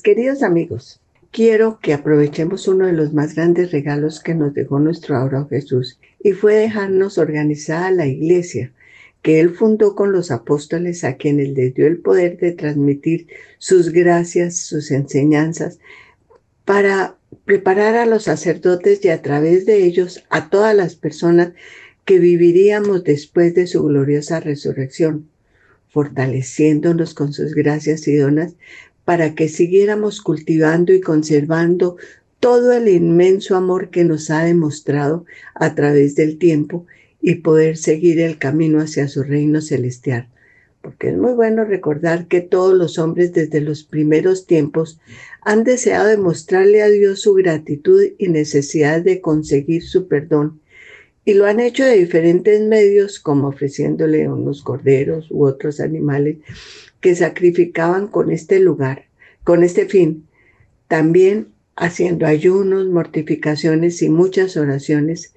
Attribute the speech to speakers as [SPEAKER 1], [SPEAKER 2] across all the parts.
[SPEAKER 1] Queridos amigos, quiero que aprovechemos uno de los más grandes regalos que nos dejó nuestro ahora Jesús y fue dejarnos organizada la iglesia que él fundó con los apóstoles a quienes les dio el poder de transmitir sus gracias, sus enseñanzas, para preparar a los sacerdotes y a través de ellos a todas las personas que viviríamos después de su gloriosa resurrección, fortaleciéndonos con sus gracias y donas para que siguiéramos cultivando y conservando todo el inmenso amor que nos ha demostrado a través del tiempo y poder seguir el camino hacia su reino celestial. Porque es muy bueno recordar que todos los hombres desde los primeros tiempos han deseado demostrarle a Dios su gratitud y necesidad de conseguir su perdón. Y lo han hecho de diferentes medios, como ofreciéndole unos corderos u otros animales que sacrificaban con este lugar, con este fin. También haciendo ayunos, mortificaciones y muchas oraciones.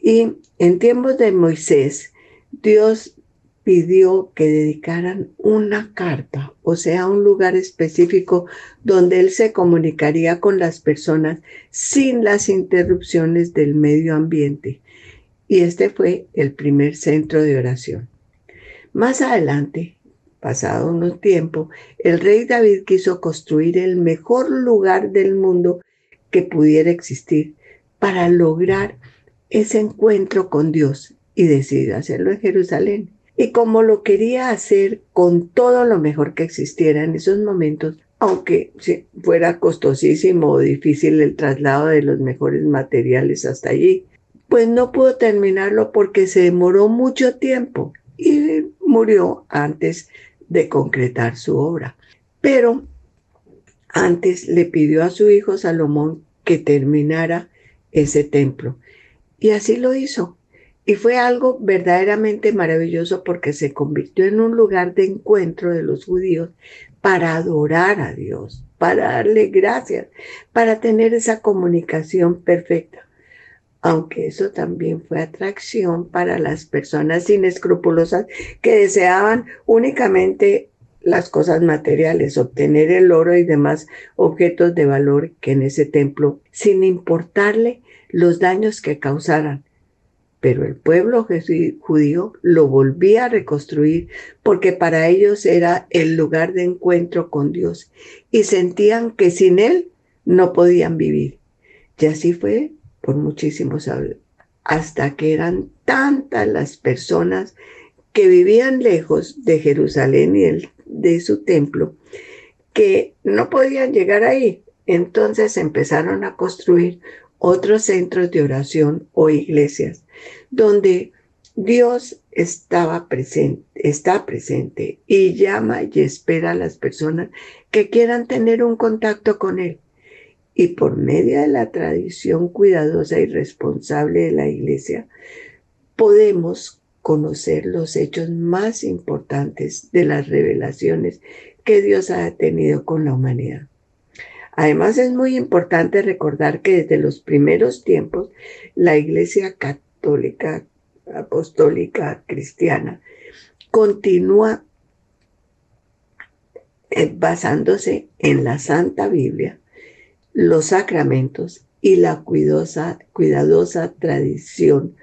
[SPEAKER 1] Y en tiempos de Moisés, Dios pidió que dedicaran una carta, o sea, un lugar específico donde él se comunicaría con las personas sin las interrupciones del medio ambiente. Y este fue el primer centro de oración. Más adelante, pasado unos tiempo, el rey David quiso construir el mejor lugar del mundo que pudiera existir para lograr ese encuentro con Dios y decidió hacerlo en Jerusalén. Y como lo quería hacer con todo lo mejor que existiera en esos momentos, aunque fuera costosísimo o difícil el traslado de los mejores materiales hasta allí, pues no pudo terminarlo porque se demoró mucho tiempo y murió antes de concretar su obra. Pero antes le pidió a su hijo Salomón que terminara ese templo. Y así lo hizo. Y fue algo verdaderamente maravilloso porque se convirtió en un lugar de encuentro de los judíos para adorar a Dios, para darle gracias, para tener esa comunicación perfecta. Aunque eso también fue atracción para las personas inescrupulosas que deseaban únicamente las cosas materiales, obtener el oro y demás objetos de valor que en ese templo, sin importarle los daños que causaran, pero el pueblo judío lo volvía a reconstruir porque para ellos era el lugar de encuentro con Dios y sentían que sin Él no podían vivir. Y así fue por muchísimos hasta que eran tantas las personas que vivían lejos de Jerusalén y de su templo que no podían llegar ahí. Entonces empezaron a construir otros centros de oración o iglesias donde Dios estaba presente, está presente y llama y espera a las personas que quieran tener un contacto con Él. Y por medio de la tradición cuidadosa y responsable de la Iglesia, podemos conocer los hechos más importantes de las revelaciones que Dios ha tenido con la humanidad. Además es muy importante recordar que desde los primeros tiempos la Iglesia Católica, Apostólica, Cristiana, continúa eh, basándose en la Santa Biblia, los sacramentos y la cuidadosa, cuidadosa tradición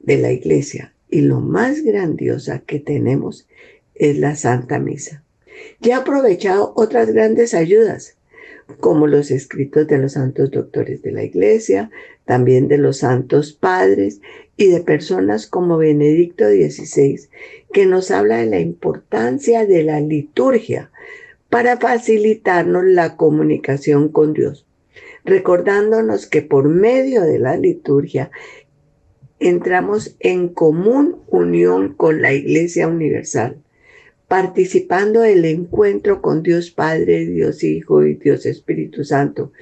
[SPEAKER 1] de la Iglesia. Y lo más grandiosa que tenemos es la Santa Misa. Ya aprovechado otras grandes ayudas como los escritos de los santos doctores de la Iglesia, también de los santos padres y de personas como Benedicto XVI, que nos habla de la importancia de la liturgia para facilitarnos la comunicación con Dios, recordándonos que por medio de la liturgia entramos en común unión con la Iglesia Universal participando del encuentro con Dios Padre, Dios Hijo y Dios Espíritu Santo.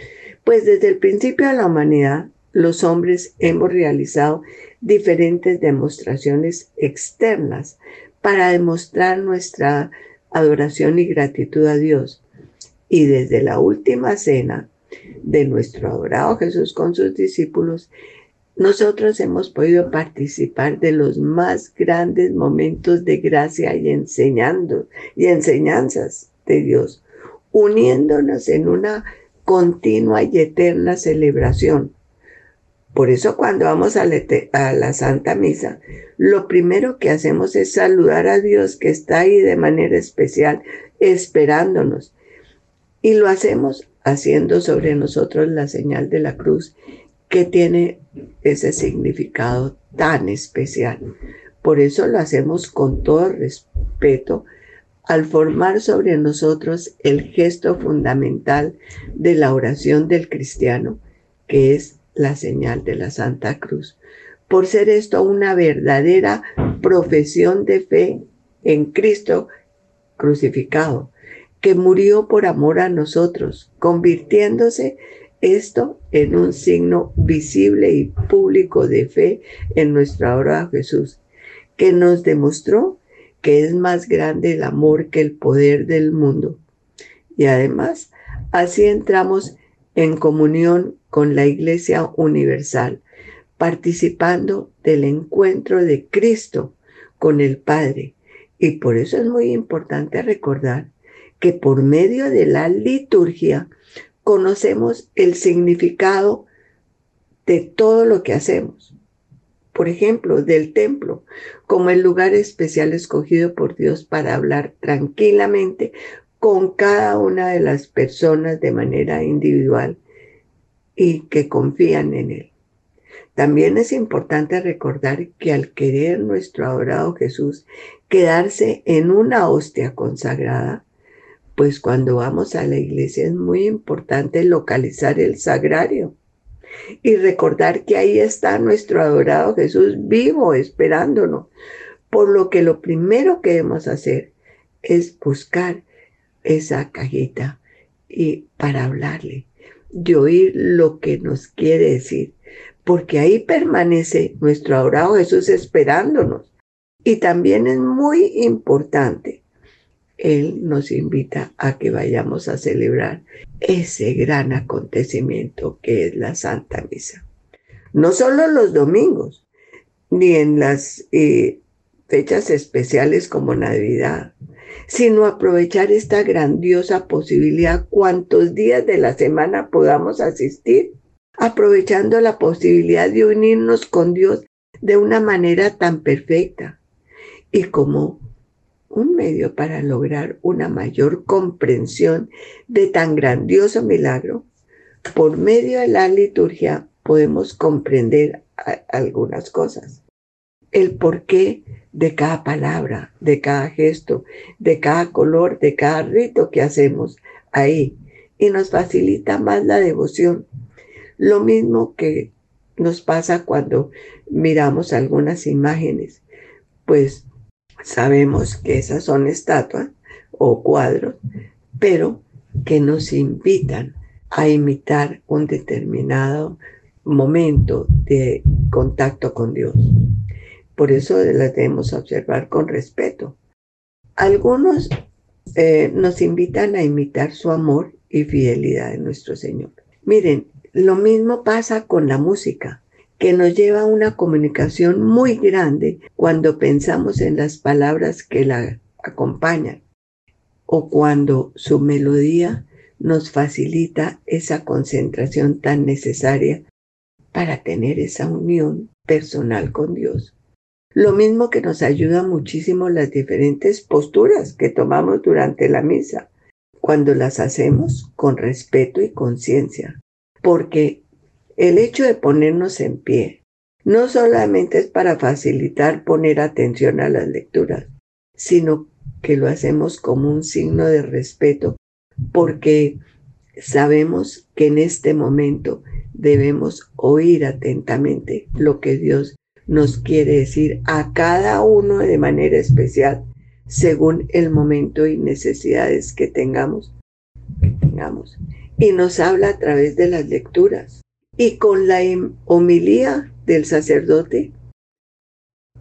[SPEAKER 1] Pues desde el principio de la humanidad, los hombres hemos realizado diferentes demostraciones externas para demostrar nuestra adoración y gratitud a Dios. Y desde la última cena de nuestro adorado Jesús con sus discípulos, nosotros hemos podido participar de los más grandes momentos de gracia y enseñando y enseñanzas de Dios. uniéndonos en una continua y eterna celebración. Por eso cuando vamos a la, Santa Misa, lo primero que hacemos es saludar a Dios que está ahí de manera especial, esperándonos. Y lo hacemos haciendo sobre nosotros la señal de la cruz, que tiene ese significado tan especial. Por eso lo hacemos con todo respeto al formar sobre nosotros el gesto fundamental de la oración del cristiano, que es la señal de la Santa Cruz. Por ser esto una verdadera profesión de fe en Cristo crucificado, que murió por amor a nosotros, convirtiéndose esto en un signo visible y público de fe en nuestra hora Jesús que nos demostró que es más grande el amor que el poder del mundo. Y además, así entramos en comunión con la Iglesia Universal, participando del encuentro de Cristo con el Padre. Y por eso es muy importante recordar que por medio de la liturgia conocemos el significado de todo lo que hacemos por ejemplo, del templo, como el lugar especial escogido por Dios para hablar tranquilamente con cada una de las personas de manera individual y que confían en Él. También es importante recordar que al querer nuestro adorado Jesús quedarse en una hostia consagrada, pues cuando vamos a la iglesia es muy importante localizar el sagrario y recordar que ahí está nuestro adorado Jesús vivo esperándonos. Por lo que lo primero que debemos hacer es buscar esa cajita y para hablarle y oír lo que nos quiere decir, porque ahí permanece nuestro adorado Jesús esperándonos. Y también es muy importante él nos invita a que vayamos a celebrar ese gran acontecimiento que es la Santa Misa. No solo los domingos, ni en las eh, fechas especiales como Navidad, sino aprovechar esta grandiosa posibilidad cuantos días de la semana podamos asistir, aprovechando la posibilidad de unirnos con Dios de una manera tan perfecta y como un medio para lograr una mayor comprensión de tan grandioso milagro, por medio de la liturgia podemos comprender algunas cosas. El porqué de cada palabra, de cada gesto, de cada color, de cada rito que hacemos ahí. Y nos facilita más la devoción. Lo mismo que nos pasa cuando miramos algunas imágenes. Pues Sabemos que esas son estatuas o cuadros, pero que nos invitan a imitar un determinado momento de contacto con Dios. Por eso las debemos observar con respeto. Algunos eh, nos invitan a imitar su amor y fidelidad en nuestro Señor. Miren, lo mismo pasa con la música que nos lleva a una comunicación muy grande cuando pensamos en las palabras que la acompañan o cuando su melodía nos facilita esa concentración tan necesaria para tener esa unión personal con Dios. Lo mismo que nos ayuda muchísimo las diferentes posturas que tomamos durante la misa, cuando las hacemos con respeto y conciencia, porque el hecho de ponernos en pie no solamente es para facilitar poner atención a las lecturas, sino que lo hacemos como un signo de respeto porque sabemos que en este momento debemos oír atentamente lo que Dios nos quiere decir a cada uno de manera especial según el momento y necesidades que tengamos, tengamos. Y nos habla a través de las lecturas. Y con la homilía del sacerdote,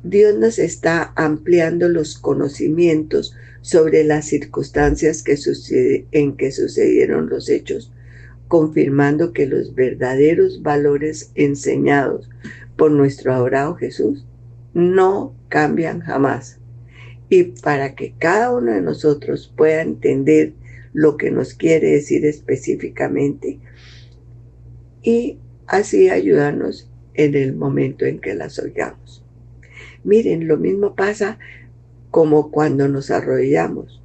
[SPEAKER 1] Dios nos está ampliando los conocimientos sobre las circunstancias en que sucedieron los hechos, confirmando que los verdaderos valores enseñados por nuestro adorado Jesús no cambian jamás. Y para que cada uno de nosotros pueda entender lo que nos quiere decir específicamente y así ayudarnos en el momento en que las oigamos. Miren, lo mismo pasa como cuando nos arrodillamos,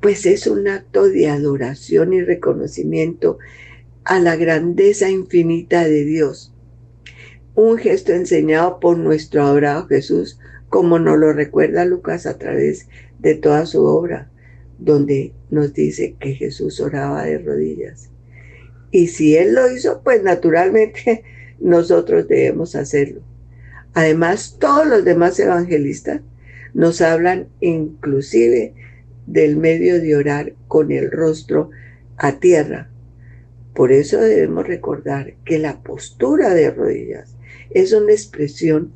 [SPEAKER 1] pues es un acto de adoración y reconocimiento a la grandeza infinita de Dios. Un gesto enseñado por nuestro adorado Jesús, como nos lo recuerda Lucas a través de toda su obra, donde nos dice que Jesús oraba de rodillas. Y si Él lo hizo, pues naturalmente nosotros debemos hacerlo. Además, todos los demás evangelistas nos hablan inclusive del medio de orar con el rostro a tierra. Por eso debemos recordar que la postura de rodillas es una expresión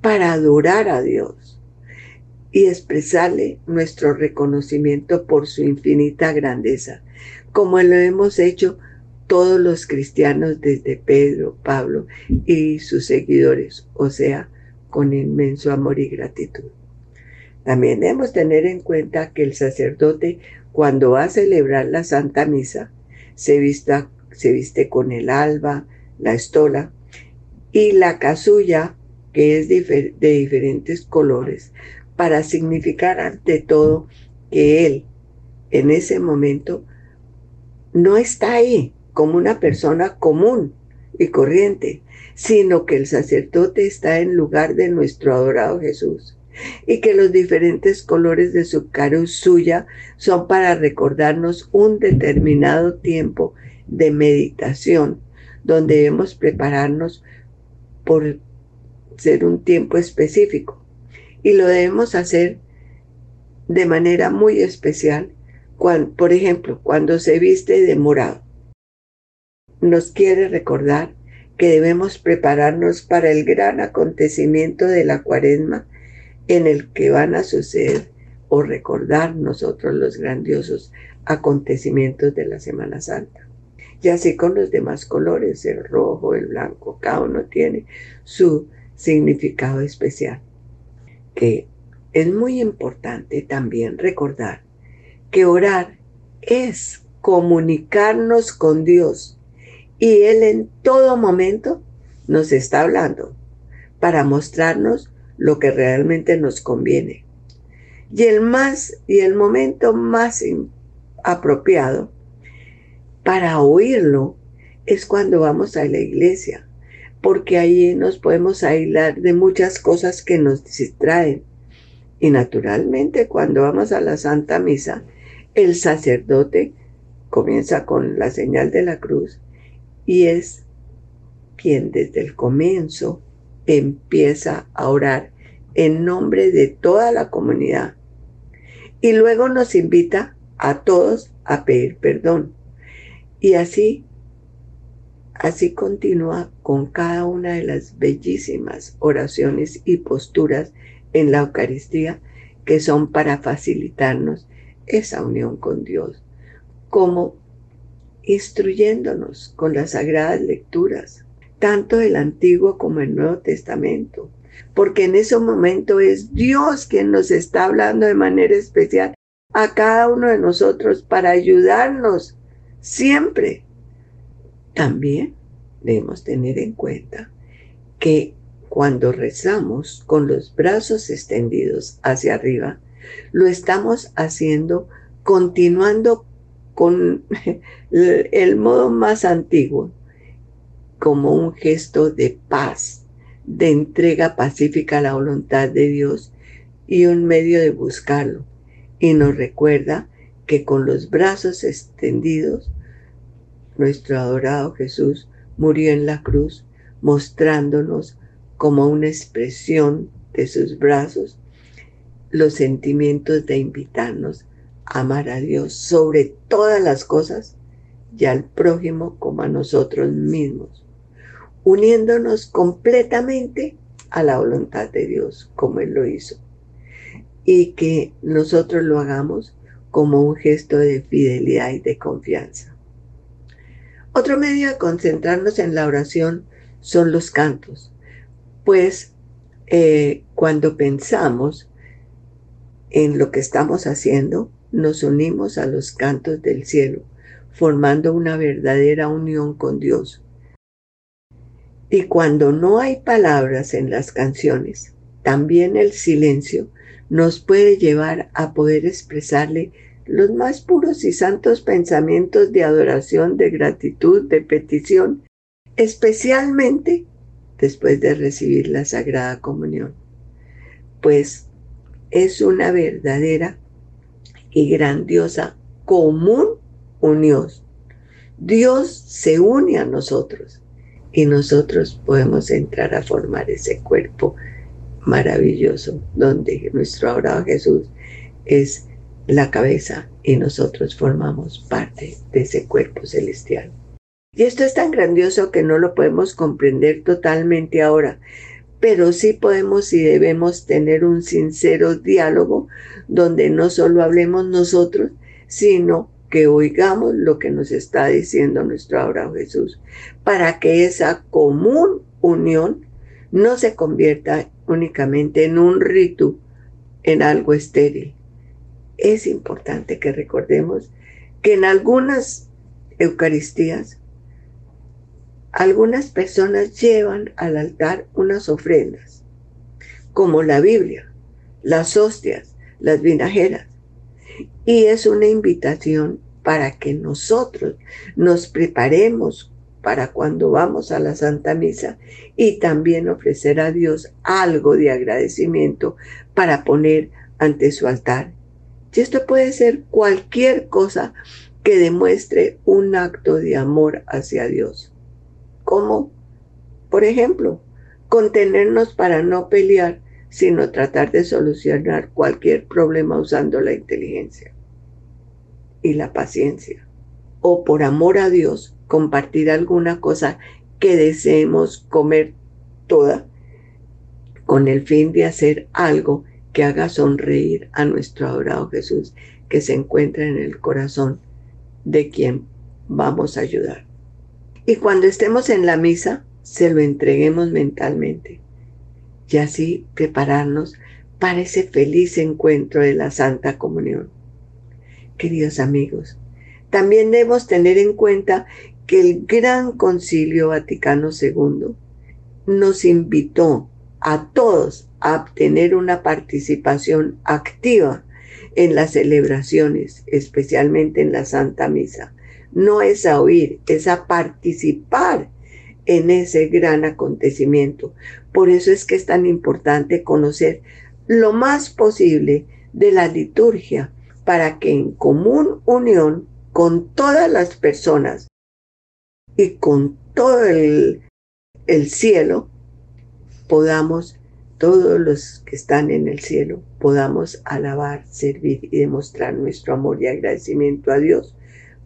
[SPEAKER 1] para adorar a Dios y expresarle nuestro reconocimiento por su infinita grandeza, como lo hemos hecho todos los cristianos desde Pedro, Pablo y sus seguidores, o sea, con inmenso amor y gratitud. También debemos tener en cuenta que el sacerdote, cuando va a celebrar la Santa Misa, se, se viste con el alba, la estola y la casulla, que es de diferentes colores, para significar ante todo que él en ese momento no está ahí como una persona común y corriente, sino que el sacerdote está en lugar de nuestro adorado Jesús y que los diferentes colores de su suya son para recordarnos un determinado tiempo de meditación, donde debemos prepararnos por ser un tiempo específico. Y lo debemos hacer de manera muy especial, cuando, por ejemplo, cuando se viste de morado. Nos quiere recordar que debemos prepararnos para el gran acontecimiento de la cuaresma en el que van a suceder o recordar nosotros los grandiosos acontecimientos de la Semana Santa. Y así con los demás colores, el rojo, el blanco, cada uno tiene su significado especial. Que es muy importante también recordar que orar es comunicarnos con Dios y Él en todo momento nos está hablando para mostrarnos lo que realmente nos conviene. Y el más y el momento más apropiado para oírlo es cuando vamos a la iglesia, porque ahí nos podemos aislar de muchas cosas que nos distraen. Y naturalmente cuando vamos a la Santa Misa, el sacerdote comienza con la señal de la cruz y es quien desde el comienzo empieza a orar en nombre de toda la comunidad. Y luego nos invita a todos a pedir perdón. Y así, así continúa con cada una de las bellísimas oraciones y posturas en la Eucaristía que son para facilitarnos esa unión con Dios, como instruyéndonos con las sagradas lecturas, tanto del Antiguo como el Nuevo Testamento, porque en ese momento es Dios quien nos está hablando de manera especial a cada uno de nosotros para ayudarnos siempre. También debemos tener en cuenta que cuando rezamos con los brazos extendidos hacia arriba, lo estamos haciendo continuando con el modo más antiguo, como un gesto de paz, de entrega pacífica a la voluntad de Dios y un medio de buscarlo. Y nos recuerda que con los brazos extendidos, nuestro adorado Jesús murió en la cruz, mostrándonos como una expresión de sus brazos los sentimientos de invitarnos amar a Dios sobre todas las cosas y al prójimo como a nosotros mismos, uniéndonos completamente a la voluntad de Dios como Él lo hizo. Y que nosotros lo hagamos como un gesto de fidelidad y de confianza. Otro medio de concentrarnos en la oración son los cantos, pues eh, cuando pensamos en lo que estamos haciendo, nos unimos a los cantos del cielo, formando una verdadera unión con Dios. Y cuando no hay palabras en las canciones, también el silencio nos puede llevar a poder expresarle los más puros y santos pensamientos de adoración, de gratitud, de petición, especialmente después de recibir la Sagrada Comunión. Pues es una verdadera y grandiosa común unión. Dios se une a nosotros y nosotros podemos entrar a formar ese cuerpo maravilloso donde nuestro adorado Jesús es la cabeza y nosotros formamos parte de ese cuerpo celestial. Y esto es tan grandioso que no lo podemos comprender totalmente ahora, pero sí podemos y debemos tener un sincero diálogo donde no solo hablemos nosotros, sino que oigamos lo que nos está diciendo nuestro Abraham Jesús, para que esa común unión no se convierta únicamente en un rito, en algo estéril. Es importante que recordemos que en algunas Eucaristías, algunas personas llevan al altar unas ofrendas, como la Biblia, las hostias, las vinajeras, y es una invitación para que nosotros nos preparemos para cuando vamos a la Santa Misa y también ofrecer a Dios algo de agradecimiento para poner ante su altar. Y esto puede ser cualquier cosa que demuestre un acto de amor hacia Dios. Como, por ejemplo, contenernos para no pelear sino tratar de solucionar cualquier problema usando la inteligencia y la paciencia. O por amor a Dios, compartir alguna cosa que deseemos comer toda con el fin de hacer algo que haga sonreír a nuestro adorado Jesús que se encuentra en el corazón de quien vamos a ayudar. Y cuando estemos en la misa, se lo entreguemos mentalmente y así prepararnos para ese feliz encuentro de la Santa Comunión. Queridos amigos, también debemos tener en cuenta que el Gran Concilio Vaticano II nos invitó a todos a tener una participación activa en las celebraciones, especialmente en la Santa Misa. No es a oír, es a participar en ese gran acontecimiento. Por eso es que es tan importante conocer lo más posible de la liturgia para que en común unión con todas las personas y con todo el, el cielo podamos, todos los que están en el cielo, podamos alabar, servir y demostrar nuestro amor y agradecimiento a Dios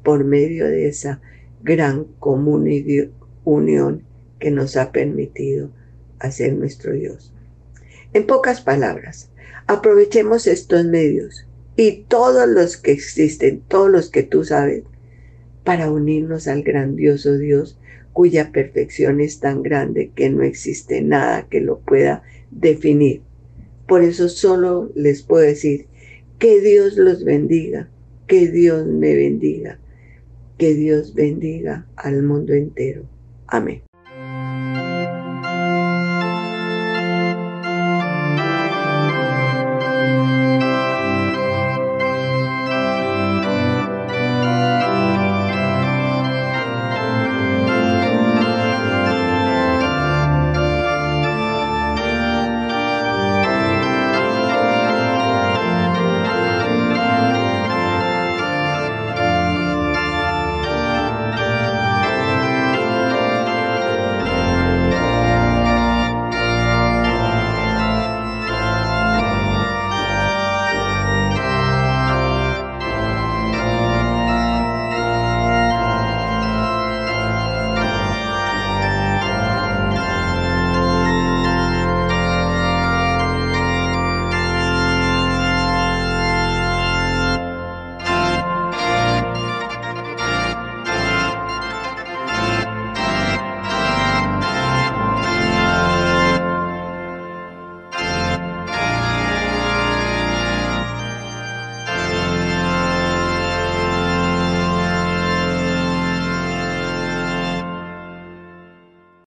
[SPEAKER 1] por medio de esa gran comunidad unión que nos ha permitido hacer nuestro Dios. En pocas palabras, aprovechemos estos medios y todos los que existen, todos los que tú sabes, para unirnos al grandioso Dios cuya perfección es tan grande que no existe nada que lo pueda definir. Por eso solo les puedo decir que Dios los bendiga, que Dios me bendiga, que Dios bendiga al mundo entero. Amém.